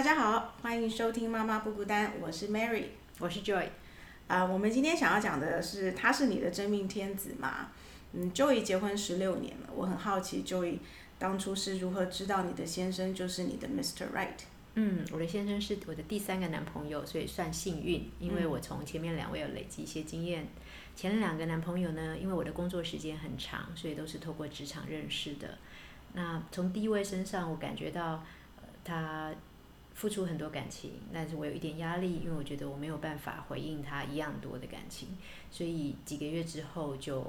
大家好，欢迎收听《妈妈不孤单》，我是 Mary，我是 Joy。啊，我们今天想要讲的是，他是你的真命天子吗？嗯，Joy 结婚十六年了，我很好奇，Joy 当初是如何知道你的先生就是你的 Mr. Right？嗯，我的先生是我的第三个男朋友，所以算幸运，因为我从前面两位有累积一些经验。前两个男朋友呢，因为我的工作时间很长，所以都是透过职场认识的。那从第一位身上，我感觉到，呃，他。付出很多感情，但是我有一点压力，因为我觉得我没有办法回应他一样多的感情，所以几个月之后就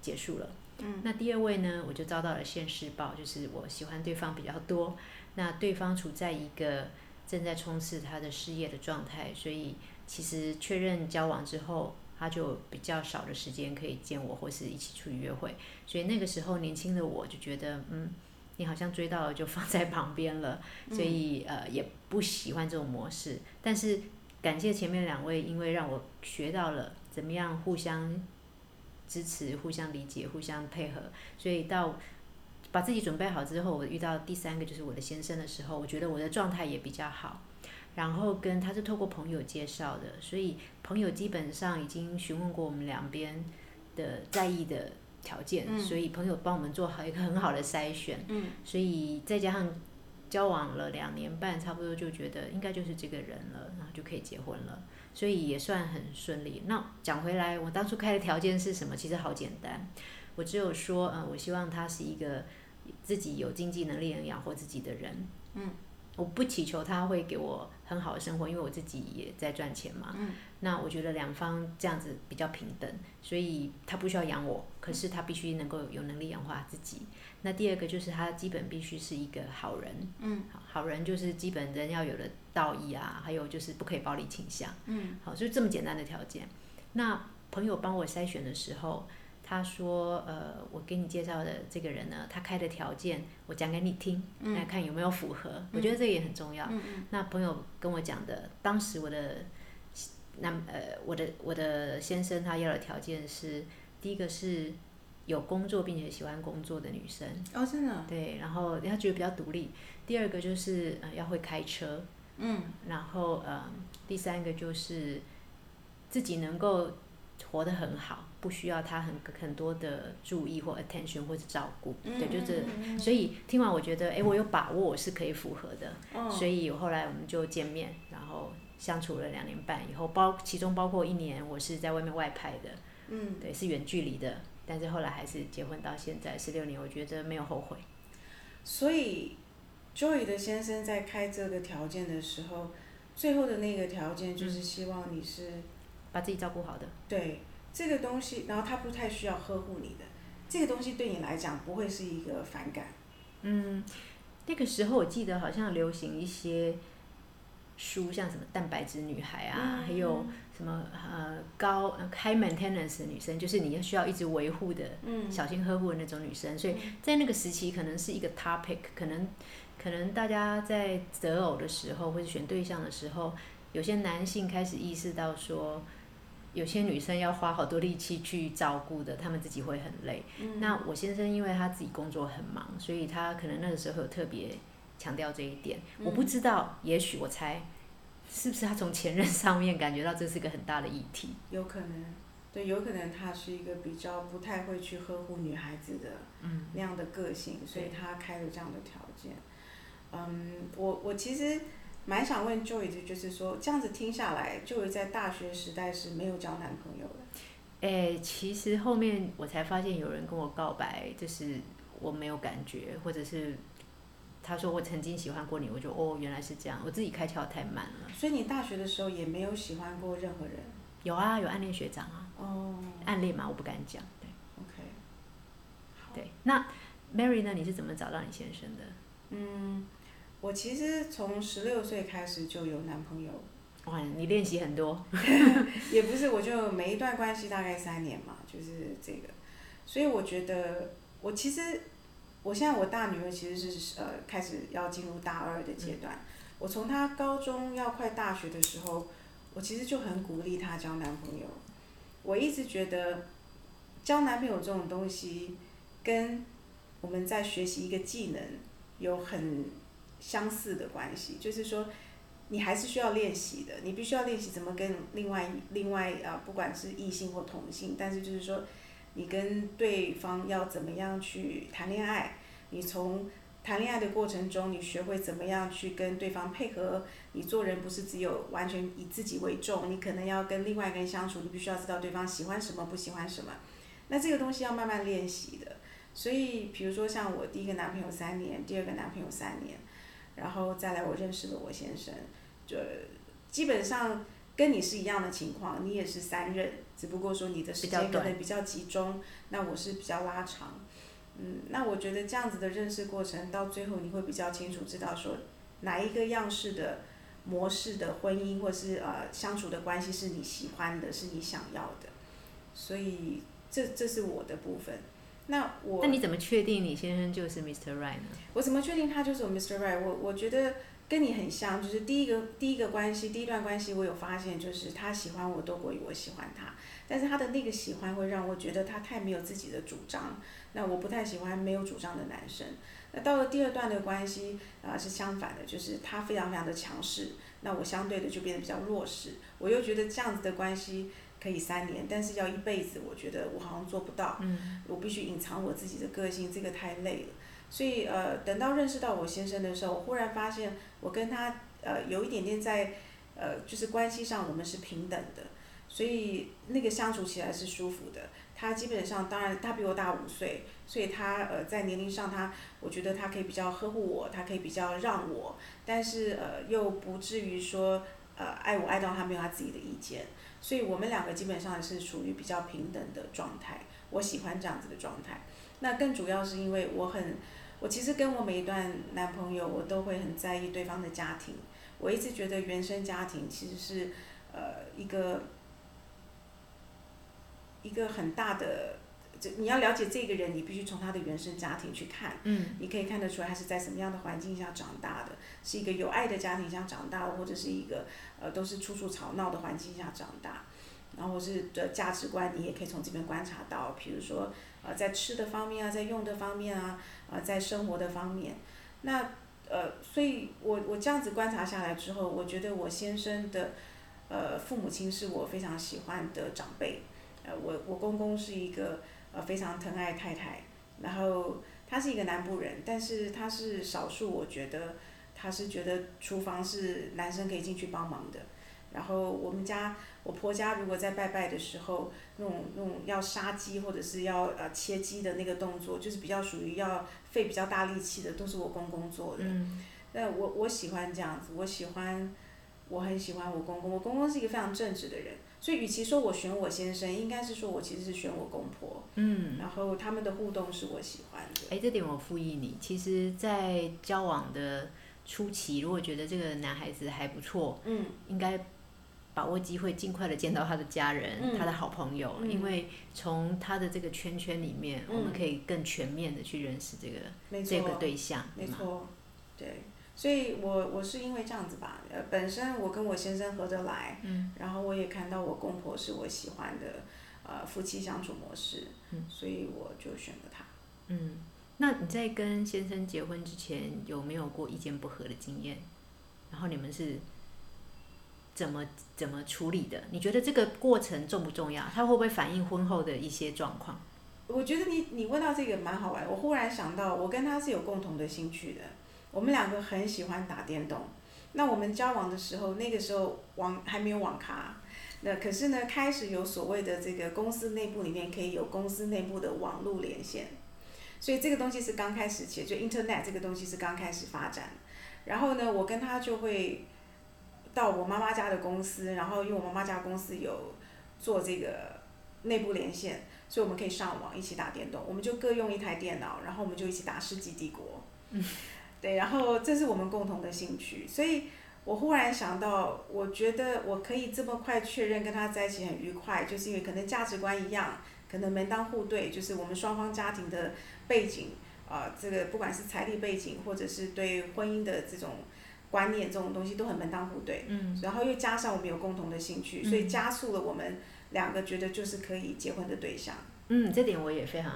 结束了。嗯，那第二位呢，我就遭到了现世报，就是我喜欢对方比较多，那对方处在一个正在冲刺他的事业的状态，所以其实确认交往之后，他就比较少的时间可以见我或是一起出去约会，所以那个时候年轻的我就觉得，嗯。你好像追到了就放在旁边了，所以呃也不喜欢这种模式。但是感谢前面两位，因为让我学到了怎么样互相支持、互相理解、互相配合。所以到把自己准备好之后，我遇到第三个就是我的先生的时候，我觉得我的状态也比较好。然后跟他是透过朋友介绍的，所以朋友基本上已经询问过我们两边的在意的。条件，所以朋友帮我们做好一个很好的筛选，所以再加上交往了两年半，差不多就觉得应该就是这个人了，然后就可以结婚了，所以也算很顺利。那讲回来，我当初开的条件是什么？其实好简单，我只有说，嗯，我希望他是一个自己有经济能力能养活自己的人，嗯。我不祈求他会给我很好的生活，因为我自己也在赚钱嘛。嗯。那我觉得两方这样子比较平等，所以他不需要养我，可是他必须能够有能力养活自己。那第二个就是他基本必须是一个好人。嗯。好人就是基本人要有的道义啊，还有就是不可以暴力倾向。嗯。好，就这么简单的条件。那朋友帮我筛选的时候。他说：“呃，我给你介绍的这个人呢，他开的条件，我讲给你听，来看有没有符合。我觉得这个也很重要。那朋友跟我讲的，当时我的那呃，我的我的先生他要的条件是，第一个是有工作并且喜欢工作的女生。哦，真的。对，然后他觉得比较独立。第二个就是呃，要会开车。嗯。然后呃，第三个就是自己能够活得很好。”不需要他很很多的注意或 attention 或者照顾，对，就是，所以听完我觉得，哎，我有把握我是可以符合的，所以后来我们就见面，然后相处了两年半以后，包其中包括一年我是在外面外派的，嗯，对，是远距离的，但是后来还是结婚到现在十六年，我觉得没有后悔。所以，Joy 的先生在开这个条件的时候，最后的那个条件就是希望你是把自己照顾好的，对。这个东西，然后他不太需要呵护你的，这个东西对你来讲不会是一个反感。嗯，那个时候我记得好像流行一些书，像什么蛋白质女孩啊，还有什么呃高 high maintenance 的女生，就是你要需要一直维护的，嗯小心呵护的那种女生。所以在那个时期，可能是一个 topic，可能可能大家在择偶的时候或者选对象的时候，有些男性开始意识到说。有些女生要花好多力气去照顾的，她们自己会很累。那我先生因为他自己工作很忙，所以他可能那个时候有特别强调这一点。我不知道，也许我猜，是不是他从前任上面感觉到这是个很大的议题？有可能，对，有可能他是一个比较不太会去呵护女孩子的那样的个性，所以他开了这样的条件。嗯，我我其实。蛮想问 Joy 的，就是说这样子听下来，Joy 在大学时代是没有交男朋友的。诶，其实后面我才发现有人跟我告白，就是我没有感觉，或者是他说我曾经喜欢过你，我就哦原来是这样，我自己开窍太慢了。所以你大学的时候也没有喜欢过任何人？有啊，有暗恋学长啊。哦。暗恋嘛，我不敢讲。对。OK。对，那 Mary 呢？你是怎么找到你先生的？嗯。我其实从十六岁开始就有男朋友。哇，你练习很多。也不是，我就每一段关系大概三年嘛，就是这个。所以我觉得，我其实，我现在我大女儿其实是呃开始要进入大二的阶段。我从她高中要快大学的时候，我其实就很鼓励她交男朋友。我一直觉得，交男朋友这种东西，跟我们在学习一个技能有很。相似的关系，就是说，你还是需要练习的，你必须要练习怎么跟另外另外啊，不管是异性或同性，但是就是说，你跟对方要怎么样去谈恋爱，你从谈恋爱的过程中，你学会怎么样去跟对方配合，你做人不是只有完全以自己为重，你可能要跟另外一个人相处，你必须要知道对方喜欢什么，不喜欢什么，那这个东西要慢慢练习的。所以，比如说像我第一个男朋友三年，第二个男朋友三年，然后再来我认识了我先生，就基本上跟你是一样的情况，你也是三任，只不过说你的时间可能比较集中，那我是比较拉长。嗯，那我觉得这样子的认识过程，到最后你会比较清楚知道说，哪一个样式的模式的婚姻或是呃相处的关系是你喜欢的，是你想要的，所以这这是我的部分。那我那你怎么确定你先生就是 Mr. Right 呢？我怎么确定他就是我 Mr. Right？我我觉得跟你很像，就是第一个第一个关系，第一段关系，我有发现就是他喜欢我多过于我喜欢他，但是他的那个喜欢会让我觉得他太没有自己的主张，那我不太喜欢没有主张的男生。那到了第二段的关系啊是相反的，就是他非常非常的强势，那我相对的就变得比较弱势，我又觉得这样子的关系。可以三年，但是要一辈子，我觉得我好像做不到。嗯。我必须隐藏我自己的个性，这个太累了。所以呃，等到认识到我先生的时候，我忽然发现我跟他呃有一点点在呃就是关系上我们是平等的，所以那个相处起来是舒服的。他基本上当然他比我大五岁，所以他呃在年龄上他我觉得他可以比较呵护我，他可以比较让我，但是呃又不至于说呃爱我爱到他没有他自己的意见。所以我们两个基本上是属于比较平等的状态，我喜欢这样子的状态。那更主要是因为我很，我其实跟我每一段男朋友，我都会很在意对方的家庭。我一直觉得原生家庭其实是，呃，一个，一个很大的。你要了解这个人，你必须从他的原生家庭去看。嗯。你可以看得出来他是在什么样的环境下长大的，是一个有爱的家庭下长大，或者是一个呃都是处处吵闹的环境下长大。然后是的价值观，你也可以从这边观察到，比如说呃在吃的方面啊，在用的方面啊，呃在生活的方面。那呃，所以我我这样子观察下来之后，我觉得我先生的呃父母亲是我非常喜欢的长辈。呃，我我公公是一个。呃，非常疼爱太太，然后他是一个南部人，但是他是少数，我觉得他是觉得厨房是男生可以进去帮忙的。然后我们家我婆家如果在拜拜的时候，那种那种要杀鸡或者是要呃切鸡的那个动作，就是比较属于要费比较大力气的，都是我公公做的。嗯。那我我喜欢这样子，我喜欢，我很喜欢我公公，我公公是一个非常正直的人。所以，与其说我选我先生，应该是说我其实是选我公婆。嗯。然后他们的互动是我喜欢的。哎，这点我附议你。其实，在交往的初期，如果觉得这个男孩子还不错，嗯，应该把握机会，尽快的见到他的家人、他的好朋友，因为从他的这个圈圈里面，我们可以更全面的去认识这个这个对象。没错，对。所以我我是因为这样子吧，呃，本身我跟我先生合得来，嗯，然后我也看到我公婆是我喜欢的，呃，夫妻相处模式，嗯，所以我就选了他。嗯，那你在跟先生结婚之前有没有过意见不合的经验？然后你们是怎么怎么处理的？你觉得这个过程重不重要？他会不会反映婚后的一些状况？我觉得你你问到这个蛮好玩，我忽然想到，我跟他是有共同的兴趣的。我们两个很喜欢打电动，那我们交往的时候，那个时候网还没有网咖，那可是呢，开始有所谓的这个公司内部里面可以有公司内部的网络连线，所以这个东西是刚开始起，就 Internet 这个东西是刚开始发展，然后呢，我跟他就会到我妈妈家的公司，然后因为我妈妈家公司有做这个内部连线，所以我们可以上网一起打电动，我们就各用一台电脑，然后我们就一起打世纪帝国。对，然后这是我们共同的兴趣，所以我忽然想到，我觉得我可以这么快确认跟他在一起很愉快，就是因为可能价值观一样，可能门当户对，就是我们双方家庭的背景，啊，这个不管是财力背景，或者是对婚姻的这种观念，这种东西都很门当户对。嗯。然后又加上我们有共同的兴趣，所以加速了我们两个觉得就是可以结婚的对象。嗯，这点我也非常。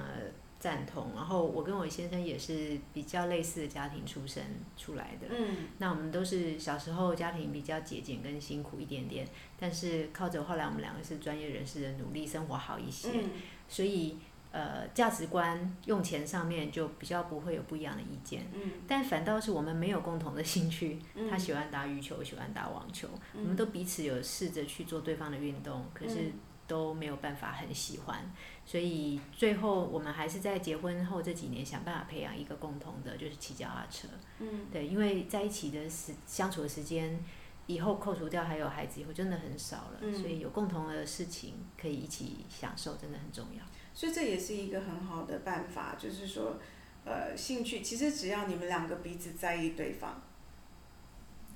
赞同。然后我跟我先生也是比较类似的家庭出身出来的。嗯那我们都是小时候家庭比较节俭跟辛苦一点点，但是靠着后来我们两个是专业人士的努力，生活好一些。嗯所以呃价值观用钱上面就比较不会有不一样的意见。嗯但反倒是我们没有共同的兴趣，嗯，他喜欢打羽球，喜欢打网球，嗯，我们都彼此有试着去做对方的运动，可是嗯都没有办法很喜欢，所以最后我们还是在结婚后这几年想办法培养一个共同的，就是骑脚踏车。嗯对，因为在一起的时相处的时间，以后扣除掉还有孩子以后，真的很少了，嗯所以有共同的事情可以一起享受，真的很重要。所以这也是一个很好的办法，就是说，呃，兴趣其实只要你们两个彼此在意对方，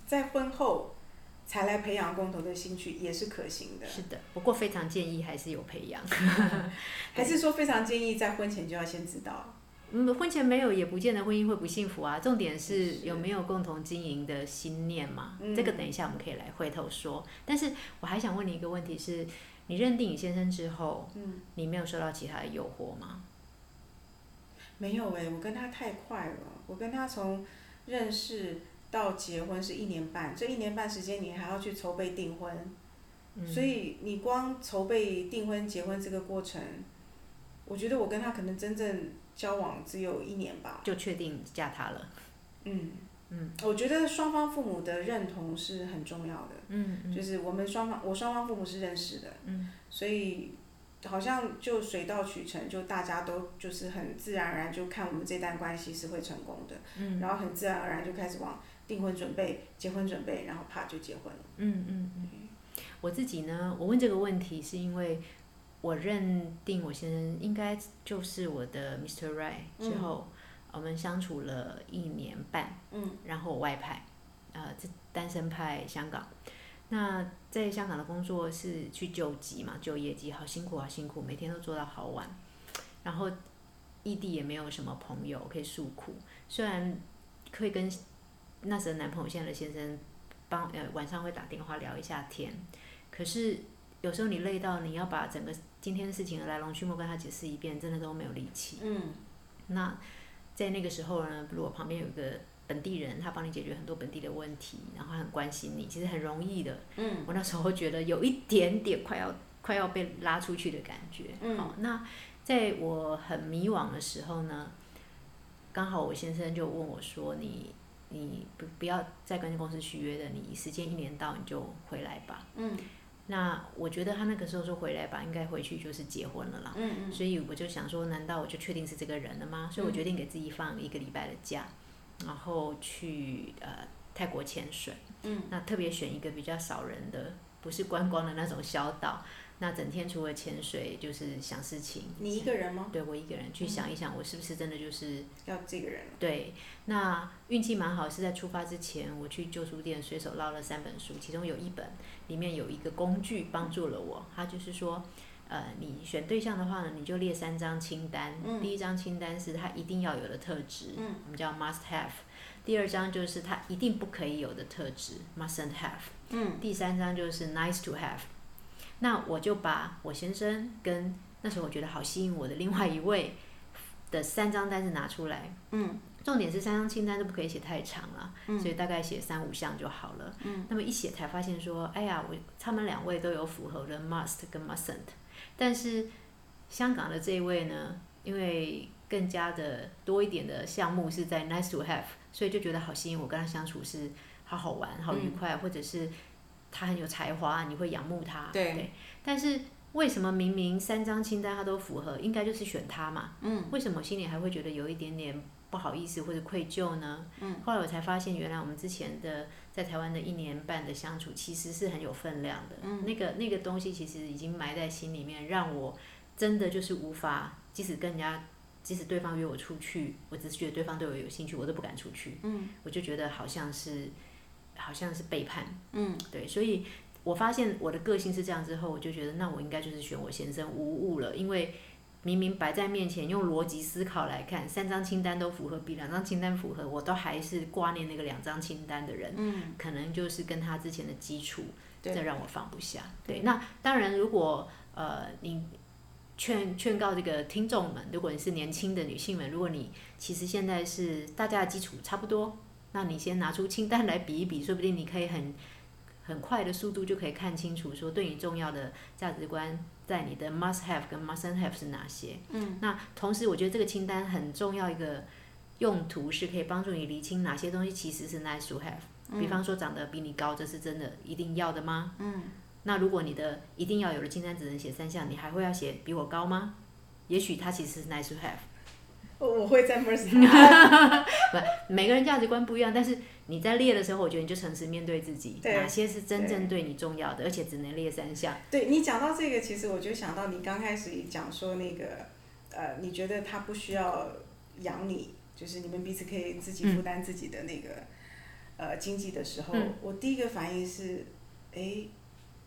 在婚后才来培养共同的兴趣也是可行的。是的，不过非常建议还是有培养。还是说非常建议在婚前就要先知道。嗯，婚前没有也不见得婚姻会不幸福啊。重点是是有没有共同经营的心念嘛？嗯这个等一下我们可以来回头说。但是我还想问你一个问题是：你认定你先生之后，嗯，你没有受到其他的诱惑吗？没有哎、我跟他太快了，我跟他从认识到结婚是一年半，这一年半时间你还要去筹备订婚，嗯，所以你光筹备订婚、结婚这个过程，我觉得我跟他可能真正交往只有一年吧。就确定嫁他了。嗯嗯我觉得双方父母的认同是很重要的，嗯嗯就是我们双方我双方父母是认识的，嗯所以好像就水到渠成，就大家都就是很自然而然就看我们这段关系是会成功的，嗯然后很自然而然就开始往订婚准备、结婚准备，然后啪就结婚了。嗯嗯嗯。我自己呢，我问这个问题是因为我认定我先生应该就是我的 Mr. Right 之后，我们相处了一年半。嗯然后我外派，呃，这单身派香港。那在香港的工作是去救急嘛，救业绩，好辛苦，好辛苦，每天都做到好晚。然后异地也没有什么朋友可以诉苦，虽然可以跟那时的男朋友现在的先生帮呃晚上会打电话聊一下天，可是有时候你累到你要把整个今天的事情的来龙去脉跟他解释一遍，真的都没有力气。嗯那在那个时候呢，如果旁边有一个本地人，他帮你解决很多本地的问题，然后很关心你，其实很容易的。嗯我那时候觉得有一点点快要快要被拉出去的感觉。嗯好，那在我很迷惘的时候呢，刚好我先生就问我说：“你你不不要再跟公司续约的，你时间一年到你就回来吧。”嗯那我觉得他那个时候说回来吧，应该回去就是结婚了啦。嗯嗯所以我就想说，难道我就确定是这个人了吗？所以我决定给自己放一个礼拜的假，然后去呃泰国潜水。嗯那特别选一个比较少人的，不是观光的那种小岛。那整天除了潜水，就是想事情。你一个人吗？对我一个人去想一想，我是不是真的就是要这个人了。对，那运气蛮好，是在出发之前，我去旧书店随手捞了三本书，其中有一本里面有一个工具帮助了我，它就是说，呃，你选对象的话呢，你就列三张清单，嗯第一张清单是他一定要有的特质，嗯我们叫 must have，第二张就是他一定不可以有的特质，mustn't have，嗯第三张就是 nice to have。那我就把我先生跟那时候我觉得好吸引我的另外一位的三张单子拿出来，嗯重点是三张清单都不可以写太长了，嗯所以大概写三五项就好了。嗯那么一写才发现说，哎呀，我他们两位都有符合的 must 跟 mustn't，但是香港的这一位呢，因为更加的多一点的项目是在 nice to have，所以就觉得好吸引我，跟他相处是好好玩、好愉快，或者是他很有才华，你会仰慕他。对但是为什么明明三张清单他都符合，应该就是选他嘛？嗯为什么我心里还会觉得有一点点不好意思或者愧疚呢？嗯，后来我才发现，原来我们之前的在台湾的一年半的相处，其实是很有分量的。嗯那个那个东西其实已经埋在心里面，让我真的就是无法，即使跟人家，即使对方约我出去，我只是觉得对方对我有兴趣，我都不敢出去。嗯我就觉得好像是，好像是背叛。嗯。对，所以我发现我的个性是这样之后，我就觉得那我应该就是选我先生无误了，因为明明摆在面前，用逻辑思考来看，三张清单都符合，比两张清单符合，我都还是挂念那个两张清单的人，嗯。可能就是跟他之前的基础，对。这让我放不下。对，那当然如果呃你劝劝告这个听众们，如果你是年轻的女性们，如果你其实现在是大家的基础差不多，那你先拿出清单来比一比，说不定你可以很很快的速度就可以看清楚，说对你重要的价值观在你的 must have 跟 mustn't have 是哪些。嗯。那同时，我觉得这个清单很重要一个用途是可以帮助你厘清哪些东西其实是 nice to have。比方说长得比你高，这是真的一定要的吗？嗯。那如果你的一定要有的清单只能写三项，你还会要写比我高吗？也许它其实是 nice to have。我会在 mercy。不，每个人价值观不一样，但是你在列的时候，我觉得你就诚实面对自己，哪些是真正对你重要的，而且只能列三项。对你讲到这个，其实我就想到你刚开始讲说那个，呃，你觉得他不需要养你，就是你们彼此可以自己负担自己的那个，呃，经济的时候，我第一个反应是，哎。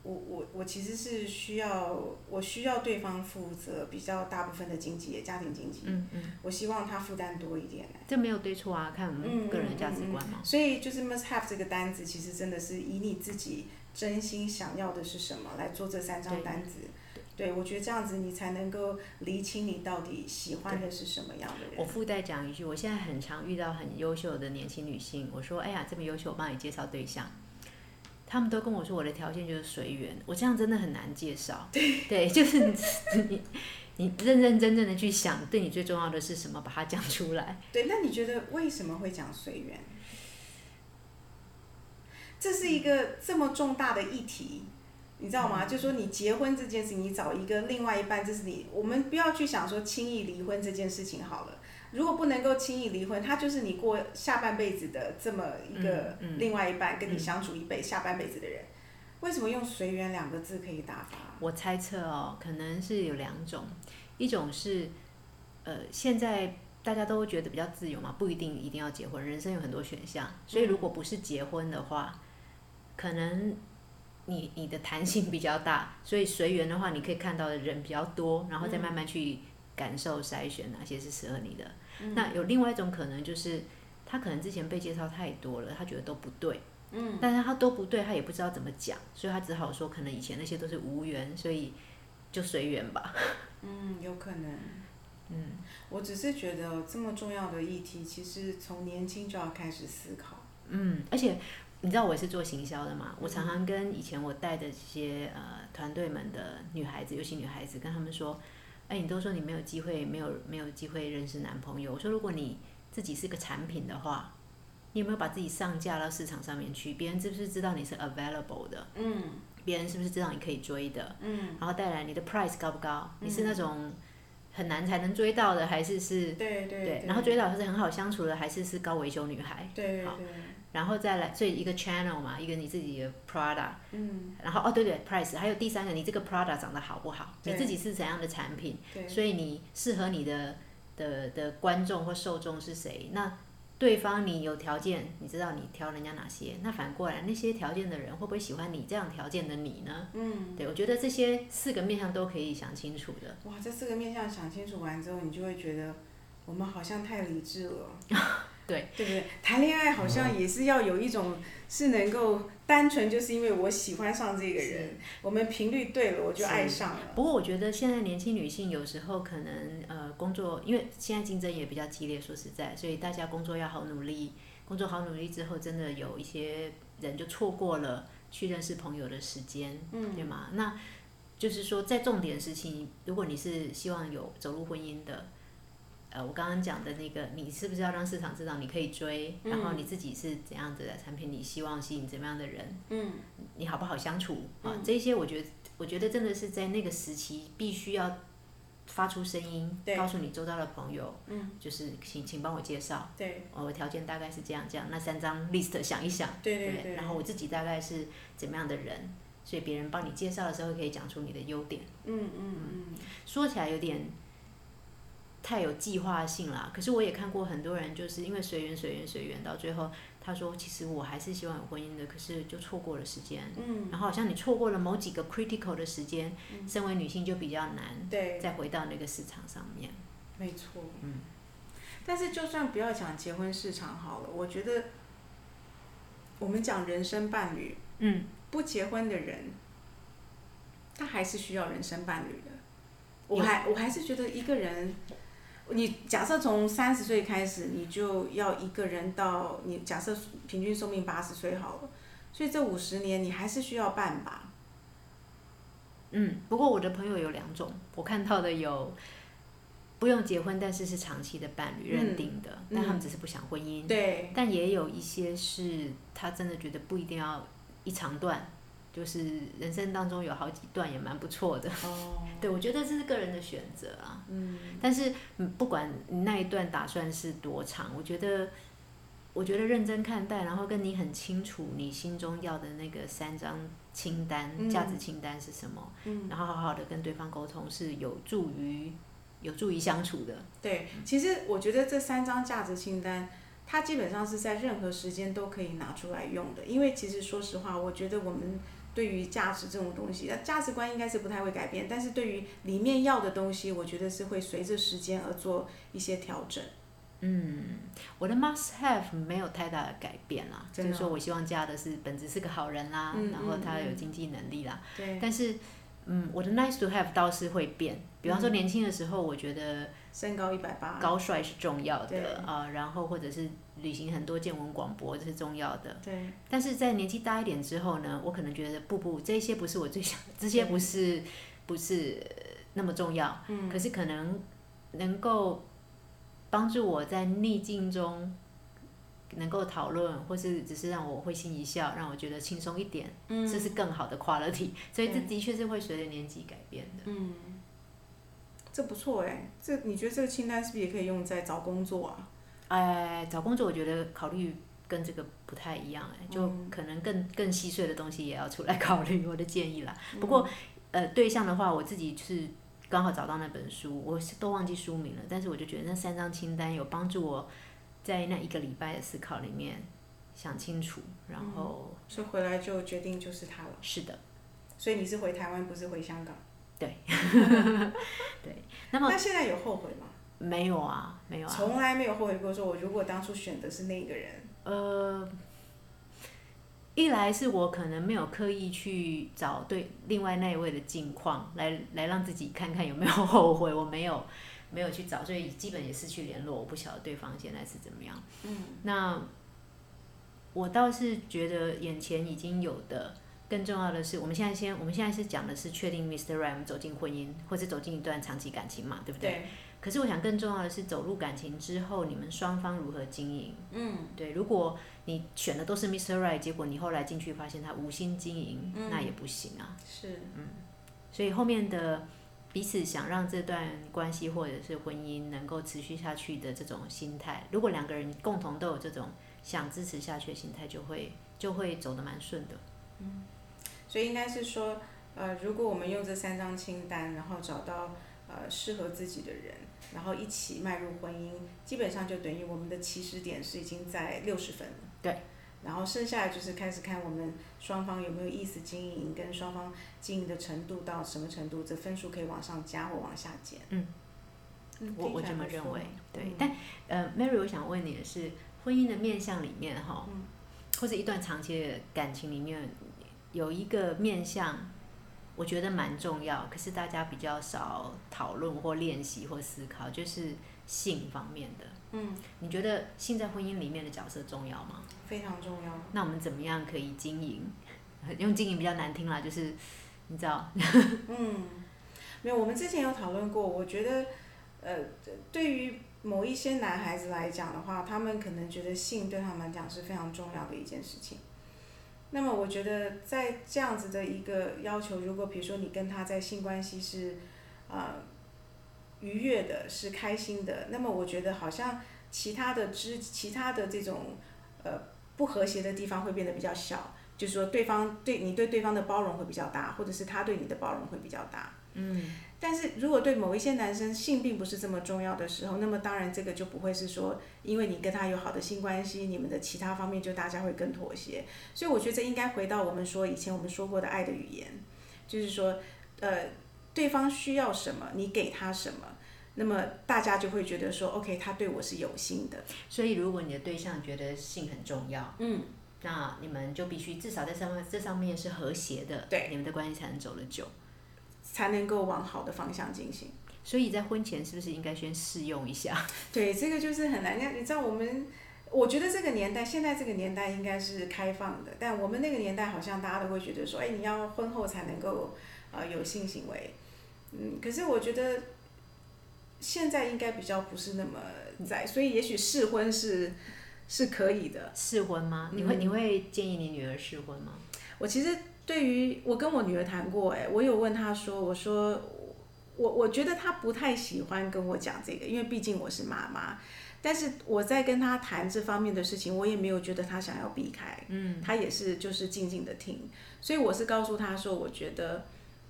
我我我其实是需要，我需要对方负责比较大部分的经济，家庭经济。嗯嗯。我希望他负担多一点。这没有对错啊，看我们个人价值观嘛。所以就是 must have 这个单子，其实真的是以你自己真心想要的是什么来做这三张单子。对。对，我觉得这样子你才能够厘清你到底喜欢的是什么样的人。我附带讲一句，我现在很常遇到很优秀的年轻女性，我说：“哎呀，这么优秀，我帮你介绍对象。”他们都跟我说我的条件就是随缘，我这样真的很难介绍。对，就是你你认认真真的去想，对你最重要的是什么，把它讲出来。对，那你觉得为什么会讲随缘？这是一个这么重大的议题，你知道吗？就说你结婚这件事情，你找一个另外一半，这是你我们不要去想说轻易离婚这件事情好了。如果不能够轻易离婚，他就是你过下半辈子的这么一个另外一半，跟你相处一辈下半辈子的人。为什么用“随缘”两个字可以打发？我猜测哦，可能是有两种，一种是，呃，现在大家都觉得比较自由嘛，不一定一定要结婚，人生有很多选项，所以如果不是结婚的话，可能你你的弹性比较大，所以随缘的话，你可以看到的人比较多，然后再慢慢去感受筛选哪些是适合你的。那有另外一种可能，就是他可能之前被介绍太多了，他觉得都不对，嗯，但是他都不对，他也不知道怎么讲，所以他只好说，可能以前那些都是无缘，所以就随缘吧。嗯，有可能。嗯，我只是觉得这么重要的议题，其实从年轻就要开始思考。嗯，而且你知道我也是做行销的嘛，我常常跟以前我带的这些呃团队们的女孩子，尤其女孩子，跟他们说。哎，你都说你没有机会，没有没有机会认识男朋友。我说，如果你自己是个产品的话，你有没有把自己上架到市场上面去？别人是不是知道你是 available 的？嗯。别人是不是知道你可以追的？嗯。然后带来你的 price 高不高？你是那种很难才能追到的，还是是？对对。对。然后追到是很好相处的，还是是高维修女孩？对对。然后再来，所以一个 channel 嘛，一个你自己的 product，嗯，然后哦对对，price，还有第三个，你这个 product 长得好不好？你自己是怎样的产品？所以你适合你的的的观众或受众是谁？那对方你有条件，你知道你挑人家哪些？那反过来，那些条件的人会不会喜欢你这样条件的你呢？嗯，对，我觉得这些四个面向都可以想清楚的。哇，这四个面向想清楚完之后，你就会觉得我们好像太理智了。对，对不对？谈恋爱好像也是要有一种是能够单纯，就是因为我喜欢上这个人，我们频率对了，我就爱上了。不过我觉得现在年轻女性有时候可能呃工作，因为现在竞争也比较激烈，说实在，所以大家工作要好努力，工作好努力之后，真的有一些人就错过了去认识朋友的时间，嗯，对吗？那就是说，在重点时期，如果你是希望有走入婚姻的。呃，我刚刚讲的那个，你是不是要让市场知道你可以追？然后你自己是怎样子的产品？你希望吸引怎么样的人？嗯，你好不好相处？啊，这些我觉得，我觉得真的是在那个时期必须要发出声音，告诉你周遭的朋友，嗯，就是请请帮我介绍，对，我条件大概是这样这样，那三张 list 想一想，对对对，然后我自己大概是怎么样的人，所以别人帮你介绍的时候可以讲出你的优点。嗯嗯嗯，说起来有点。太有计划性了，可是我也看过很多人，就是因为随缘随缘随缘，到最后他说，其实我还是希望有婚姻的，可是就错过了时间。嗯。然后好像你错过了某几个 critical 的时间，身为女性就比较难。对。再回到那个市场上面。没错。嗯。但是就算不要讲结婚市场好了，我觉得我们讲人生伴侣，嗯，不结婚的人，他还是需要人生伴侣的。我还我还是觉得一个人，你假设从三十岁开始，你就要一个人到你假设平均寿命八十岁好了，所以这五十年你还是需要办吧。嗯，不过我的朋友有两种，我看到的有不用结婚，但是是长期的伴侣认定的，但他们只是不想婚姻。对。但也有一些是他真的觉得不一定要一长段，就是人生当中有好几段也蛮不错的。哦。对，我觉得这是个人的选择啊。嗯。但是不管那一段打算是多长，我觉得。我觉得认真看待，然后跟你很清楚你心中要的那个三张清单、价值清单是什么，然后好好的跟对方沟通，是有助于有助于相处的。对，其实我觉得这三张价值清单，它基本上是在任何时间都可以拿出来用的。因为其实说实话，我觉得我们对于价值这种东西，那价值观应该是不太会改变，但是对于里面要的东西，我觉得是会随着时间而做一些调整。嗯，我的 must have 没有太大的改变啦，就是说我希望嫁的是本质是个好人啦，然后他有经济能力啦。对。但是，嗯，我的 nice to have 倒是会变。比方说年轻的时候，我觉得身高一百八，高帅是重要的啊，然后或者是旅行很多见闻广博这是重要的。对。但是在年纪大一点之后呢，我可能觉得不不，这些不是我最想，这些不是不是那么重要。嗯。可是可能能够。帮助我在逆境中能够讨论，或是只是让我会心一笑，让我觉得轻松一点，这是更好的 quality。所以这的确是会随着年纪改变的。嗯，这不错哎，这你觉得这个清单是不是也可以用在找工作啊？哎，找工作我觉得考虑跟这个不太一样哎，就可能更更细碎的东西也要出来 考虑。我的建议啦。不过呃，对象的话，我自己是。刚好找到那本书，我都忘记书名了，但是我就觉得那三张清单有帮助我在那一个礼拜的思考里面想清楚，然后所以回来就决定就是他了。是的，所以你是回台湾，不是回香港？对，对。那么那现在有后悔吗？没有啊，没有啊，从来没有后悔过。说我如果当初选的是那个人，呃。一来是我可能没有刻意去找对另外那一位的近况来来让自己看看有没有后悔，我没有没有去找，所以基本也失去联络，我不晓得对方现在是怎么样。嗯，那我倒是觉得眼前已经有的，更重要的是，我们现在先我们现在是讲的是确定 Mr. Ram 走进婚姻或者走进一段长期感情嘛，对不对？对。可是我想更重要的是，走入感情之后，你们双方如何经营？嗯，对。如果你选的都是 Mr. Right，结果你后来进去发现他无心经营，那也不行啊。是。嗯。所以后面的彼此想让这段关系或者是婚姻能够持续下去的这种心态，如果两个人共同都有这种想支持下去的心态，就会就会走得蛮顺的。嗯。所以应该是说，呃，如果我们用这三张清单，然后找到呃适合自己的人。然后一起迈入婚姻，基本上就等于我们的起始点是已经在六十分了。对。然后剩下的就是开始看我们双方有没有意思经营，跟双方经营的程度到什么程度，这分数可以往上加或往下减。嗯。我我这么认为。对。但呃，Mary，我想问你的是，婚姻的面相里面哈，或者一段长期的感情里面，有一个面向。我觉得蛮重要，可是大家比较少讨论或练习或思考，就是性方面的。嗯，你觉得性在婚姻里面的角色重要吗？非常重要。那我们怎么样可以经营？用经营比较难听啦，就是你知道。嗯，没有，我们之前有讨论过。我觉得，呃，对于某一些男孩子来讲的话，他们可能觉得性对他们来讲是非常重要的一件事情。那么我觉得，在这样子的一个要求，如果比如说你跟他在性关系是，呃，愉悦的，是开心的，那么我觉得好像其他的之其他的这种呃不和谐的地方会变得比较小，就是说对方对你对对方的包容会比较大，或者是他对你的包容会比较大。嗯。但是如果对某一些男生性并不是这么重要的时候，那么当然这个就不会是说，因为你跟他有好的性关系，你们的其他方面就大家会更妥协。所以我觉得这应该回到我们说以前我们说过的爱的语言，就是说，呃，对方需要什么，你给他什么，那么大家就会觉得说，OK，他对我是有心的。所以如果你的对象觉得性很重要，嗯，那你们就必须至少在上面这上面是和谐的，对，你们的关系才能走得久。才能够往好的方向进行。所以在婚前是不是应该先试用一下？对，这个就是很难。你知道我们，我觉得这个年代，现在这个年代应该是开放的，但我们那个年代好像大家都会觉得说，哎，你要婚后才能够呃有性行为。嗯，可是我觉得现在应该比较不是那么在，所以也许试婚是是可以的。试婚吗？你会你会建议你女儿试婚吗？我其实对于我跟我女儿谈过，哎，我有问她说，我说。我我觉得她不太喜欢跟我讲这个，因为毕竟我是妈妈。但是我在跟她谈这方面的事情，我也没有觉得她想要避开，嗯，她也是就是静静的听。所以我是告诉她说，我觉得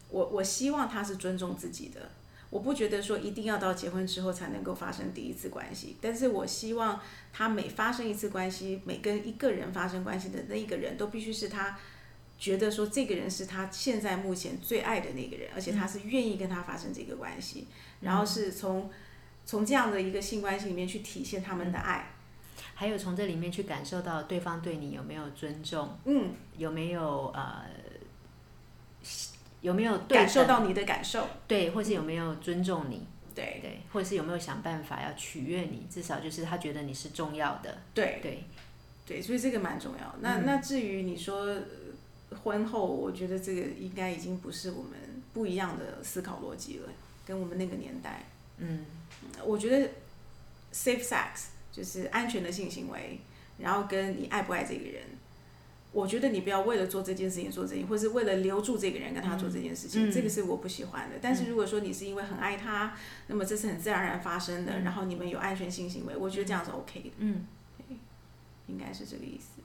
我我希望她是尊重自己的，我不觉得说一定要到结婚之后才能够发生第一次关系。但是我希望她每发生一次关系，每跟一个人发生关系的那一个人都必须是他。觉得说这个人是他现在目前最爱的那个人，而且他是愿意跟他发生这个关系，然后是从从这样的一个性关系里面去体现他们的爱，还有从这里面去感受到对方对你有没有尊重，嗯，有没有呃有没有感受到你的感受，对，或是有没有尊重你，对。对，或者是有没有想办法要取悦你，至少就是他觉得你是重要的，对。对。对，所以这个蛮重要。那那至于你说。婚后，我觉得这个应该已经不是我们不一样的思考逻辑了，跟我们那个年代。嗯，我觉得 safe sex 就是安全的性行为，然后跟你爱不爱这个人，我觉得你不要为了做这件事情做这件，或是为了留住这个人跟他做这件事情，这个是我不喜欢的。但是如果说你是因为很爱他，那么这是很自然而然发生的，然后你们有安全性行为，我觉得这样是 OK 的。嗯，应该是这个意思。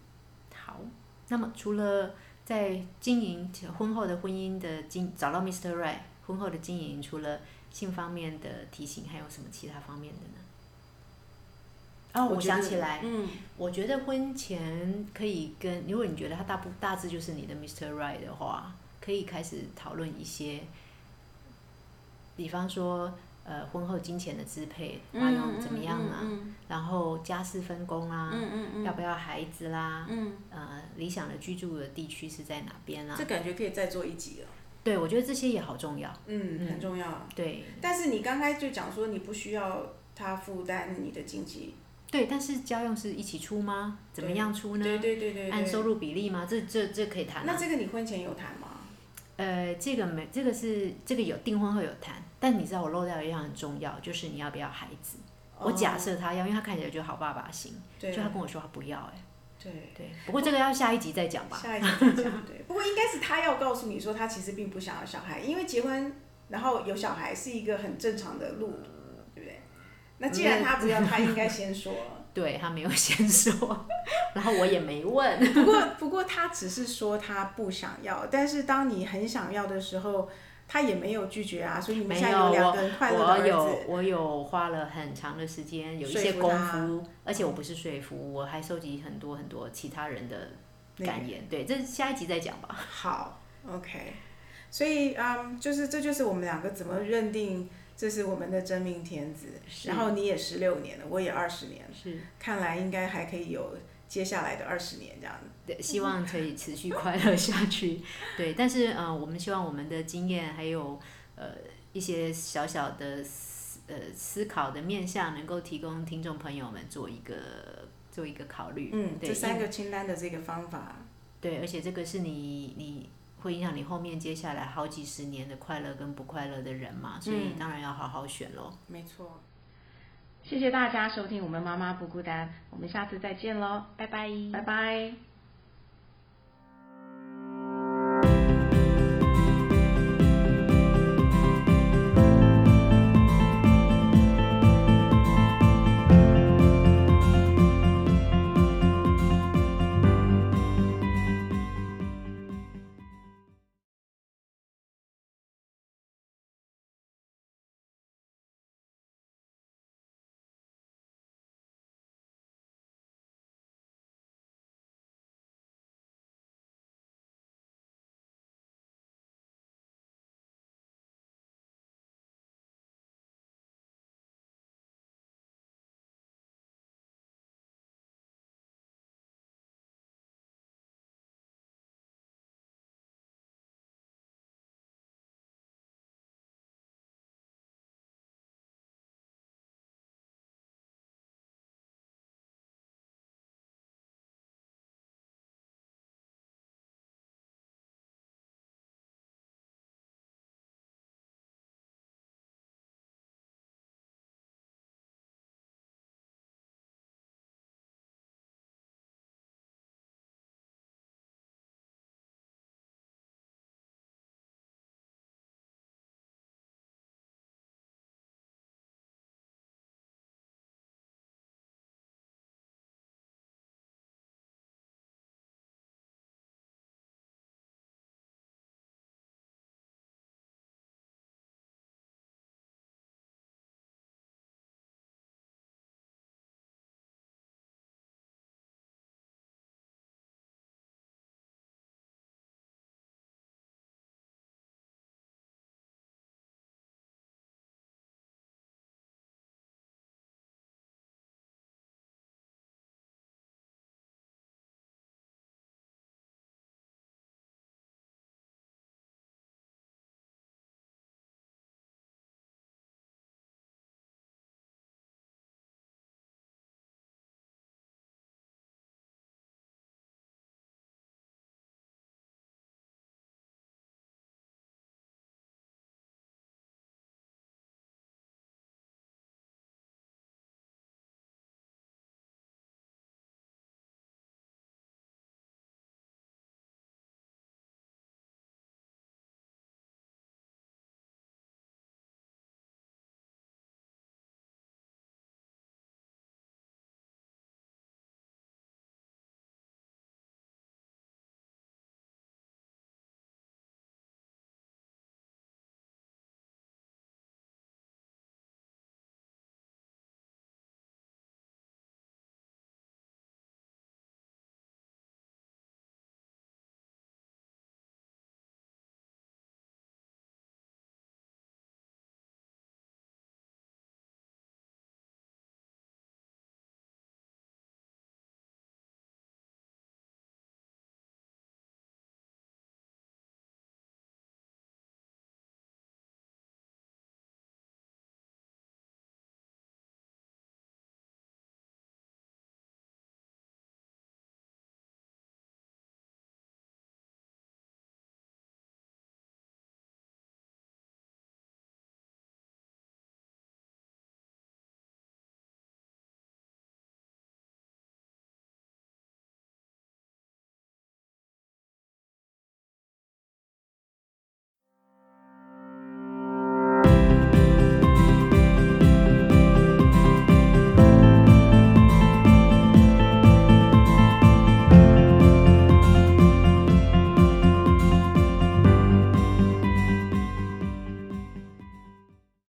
好，那么除了在经营婚后的婚姻的经找到 Mr. Right 婚后的经营，除了性方面的提醒，还有什么其他方面的呢？哦，我想起来，嗯，我觉得婚前可以跟，如果你觉得他大部大致就是你的 Mr. Right 的话，可以开始讨论一些，比方说。呃，婚后金钱的支配花用怎么样啊？然后家事分工啊，要不要孩子啦？呃，理想的居住的地区是在哪边啊？这感觉可以再做一集了。对，我觉得这些也好重要。嗯，很重要。对。但是你刚才就讲说你不需要他负担你的经济。对，但是家用是一起出吗？怎么样出呢？对对对对。按收入比例吗？这这这可以谈。那这个你婚前有谈吗？呃，这个没，这个是这个有订婚后有谈。但你知道我漏掉一样很重要，就是你要不要孩子？我假设他要，因为他看起来就好爸爸型，就他跟我说他不要，哎，对对。不过这个要下一集再讲吧。下一集再讲，对。不过应该是他要告诉你说，他其实并不想要小孩，因为结婚然后有小孩是一个很正常的路，对不对？那既然他不要，他应该先说。对他没有先说，然后我也没问。不过 不过他只是说他不想要，但是当你很想要的时候。他也没有拒绝啊，所以你们现在有两个快乐的儿子。我有我有花了很长的时间，有一些功夫，而且我不是说服，我还收集很多很多其他人的感言。对，这下一集再讲吧。好，OK。所以，嗯，就是这就是我们两个怎么认定这是我们的真命天子。然后你也十六年了，我也二十年了，是，看来应该还可以有接下来的二十年这样。对，希望可以持续快乐下去。对，但是呃，我们希望我们的经验还有呃一些小小的思呃思考的面向，能够提供听众朋友们做一个做一个考虑。嗯，这三个清单的这个方法。对，而且这个是你你会影响你后面接下来好几十年的快乐跟不快乐的人嘛，所以当然要好好选喽。没错。谢谢大家收听我们妈妈不孤单，我们下次再见喽，拜拜，拜拜。